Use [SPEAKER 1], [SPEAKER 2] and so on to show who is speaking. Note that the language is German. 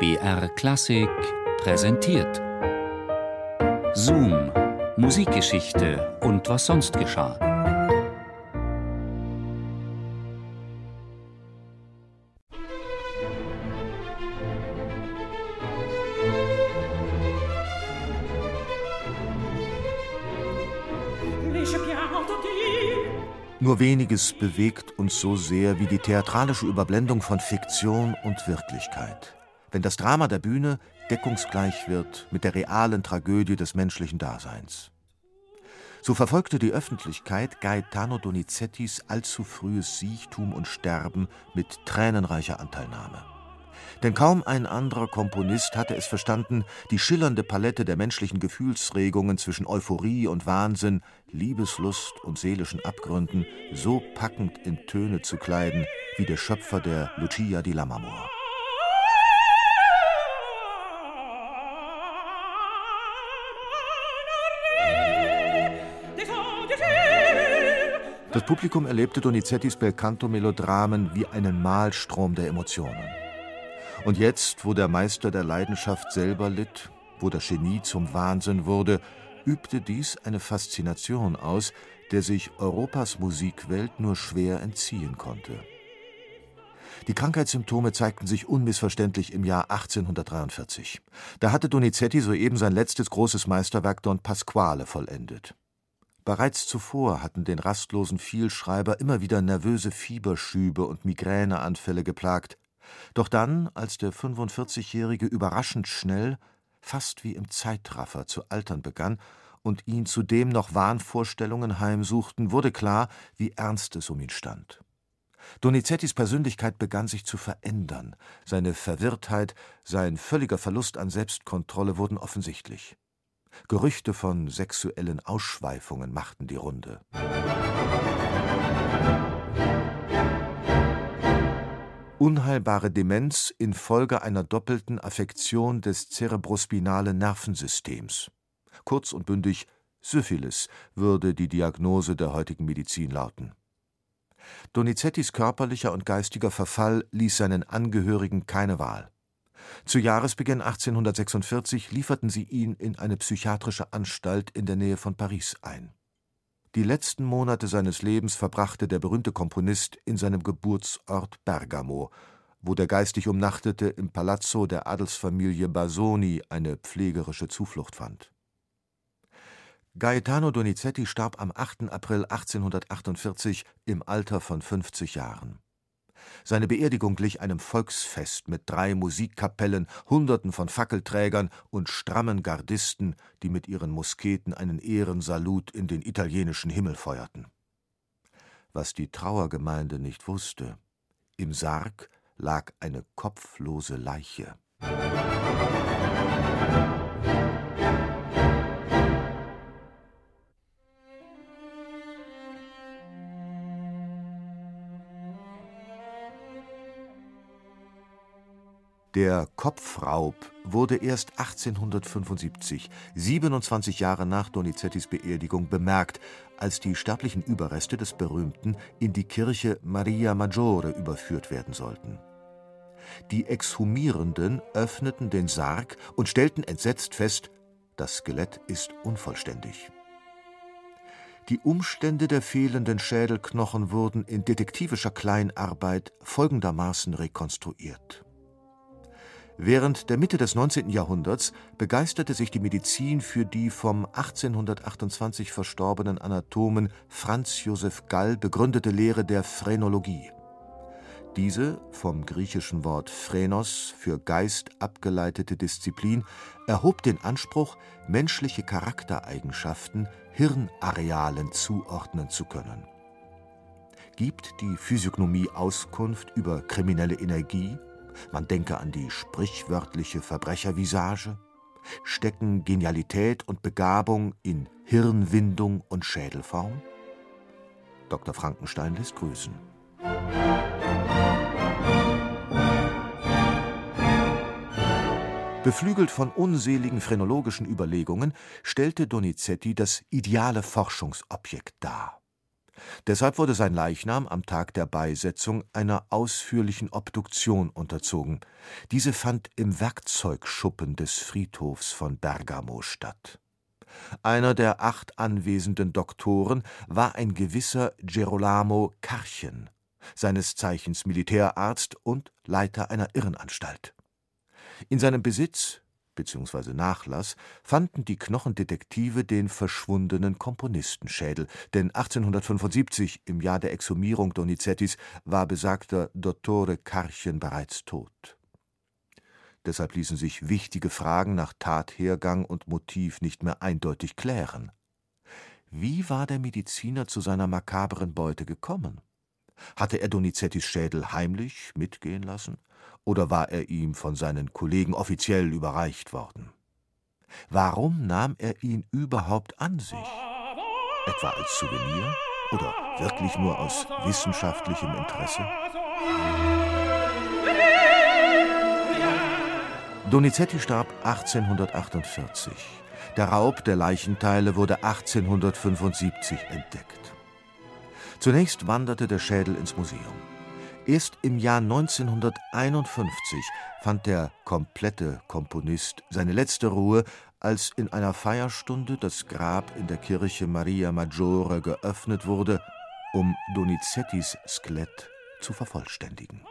[SPEAKER 1] BR Klassik präsentiert. Zoom, Musikgeschichte und was sonst geschah.
[SPEAKER 2] Nur weniges bewegt uns so sehr wie die theatralische Überblendung von Fiktion und Wirklichkeit. Wenn das Drama der Bühne deckungsgleich wird mit der realen Tragödie des menschlichen Daseins. So verfolgte die Öffentlichkeit Gaetano Donizettis allzu frühes Siechtum und Sterben mit tränenreicher Anteilnahme. Denn kaum ein anderer Komponist hatte es verstanden, die schillernde Palette der menschlichen Gefühlsregungen zwischen Euphorie und Wahnsinn, Liebeslust und seelischen Abgründen so packend in Töne zu kleiden wie der Schöpfer der Lucia di Lammermoor. Das Publikum erlebte Donizettis Belcanto-Melodramen wie einen Mahlstrom der Emotionen. Und jetzt, wo der Meister der Leidenschaft selber litt, wo das Genie zum Wahnsinn wurde, übte dies eine Faszination aus, der sich Europas Musikwelt nur schwer entziehen konnte. Die Krankheitssymptome zeigten sich unmissverständlich im Jahr 1843. Da hatte Donizetti soeben sein letztes großes Meisterwerk Don Pasquale vollendet. Bereits zuvor hatten den rastlosen Vielschreiber immer wieder nervöse Fieberschübe und Migräneanfälle geplagt, doch dann, als der 45-Jährige überraschend schnell, fast wie im Zeitraffer zu altern begann und ihn zudem noch Wahnvorstellungen heimsuchten, wurde klar, wie ernst es um ihn stand. Donizettis Persönlichkeit begann sich zu verändern, seine Verwirrtheit, sein völliger Verlust an Selbstkontrolle wurden offensichtlich. Gerüchte von sexuellen Ausschweifungen machten die Runde. unheilbare Demenz infolge einer doppelten Affektion des zerebrospinalen Nervensystems. Kurz und bündig Syphilis würde die Diagnose der heutigen Medizin lauten. Donizettis körperlicher und geistiger Verfall ließ seinen Angehörigen keine Wahl. Zu Jahresbeginn 1846 lieferten sie ihn in eine psychiatrische Anstalt in der Nähe von Paris ein. Die letzten Monate seines Lebens verbrachte der berühmte Komponist in seinem Geburtsort Bergamo, wo der geistig Umnachtete im Palazzo der Adelsfamilie Basoni eine pflegerische Zuflucht fand. Gaetano Donizetti starb am 8. April 1848 im Alter von 50 Jahren seine Beerdigung glich einem Volksfest mit drei Musikkapellen, Hunderten von Fackelträgern und strammen Gardisten, die mit ihren Musketen einen Ehrensalut in den italienischen Himmel feuerten. Was die Trauergemeinde nicht wusste: Im Sarg lag eine kopflose Leiche. Der Kopfraub wurde erst 1875, 27 Jahre nach Donizettis Beerdigung, bemerkt, als die sterblichen Überreste des Berühmten in die Kirche Maria Maggiore überführt werden sollten. Die Exhumierenden öffneten den Sarg und stellten entsetzt fest, das Skelett ist unvollständig. Die Umstände der fehlenden Schädelknochen wurden in detektivischer Kleinarbeit folgendermaßen rekonstruiert Während der Mitte des 19. Jahrhunderts begeisterte sich die Medizin für die vom 1828 verstorbenen Anatomen Franz Joseph Gall begründete Lehre der Phrenologie. Diese, vom griechischen Wort phrenos für Geist abgeleitete Disziplin, erhob den Anspruch, menschliche Charaktereigenschaften Hirnarealen zuordnen zu können. Gibt die Physiognomie Auskunft über kriminelle Energie man denke an die sprichwörtliche Verbrechervisage, stecken Genialität und Begabung in Hirnwindung und Schädelform? Dr. Frankenstein lässt grüßen. Beflügelt von unseligen phrenologischen Überlegungen stellte Donizetti das ideale Forschungsobjekt dar. Deshalb wurde sein Leichnam am Tag der Beisetzung einer ausführlichen Obduktion unterzogen. Diese fand im Werkzeugschuppen des Friedhofs von Bergamo statt. Einer der acht anwesenden Doktoren war ein gewisser Gerolamo Karchen, seines Zeichens Militärarzt und Leiter einer Irrenanstalt. In seinem Besitz bzw. Nachlass fanden die Knochendetektive den verschwundenen Komponistenschädel, denn 1875, im Jahr der Exhumierung Donizettis, war besagter Dottore Karchen bereits tot. Deshalb ließen sich wichtige Fragen nach Tathergang und Motiv nicht mehr eindeutig klären. Wie war der Mediziner zu seiner makabren Beute gekommen? Hatte er Donizettis Schädel heimlich mitgehen lassen? Oder war er ihm von seinen Kollegen offiziell überreicht worden? Warum nahm er ihn überhaupt an sich? Etwa als Souvenir? Oder wirklich nur aus wissenschaftlichem Interesse? Donizetti starb 1848. Der Raub der Leichenteile wurde 1875 entdeckt. Zunächst wanderte der Schädel ins Museum. Erst im Jahr 1951 fand der komplette Komponist seine letzte Ruhe, als in einer Feierstunde das Grab in der Kirche Maria Maggiore geöffnet wurde, um Donizettis Skelett zu vervollständigen.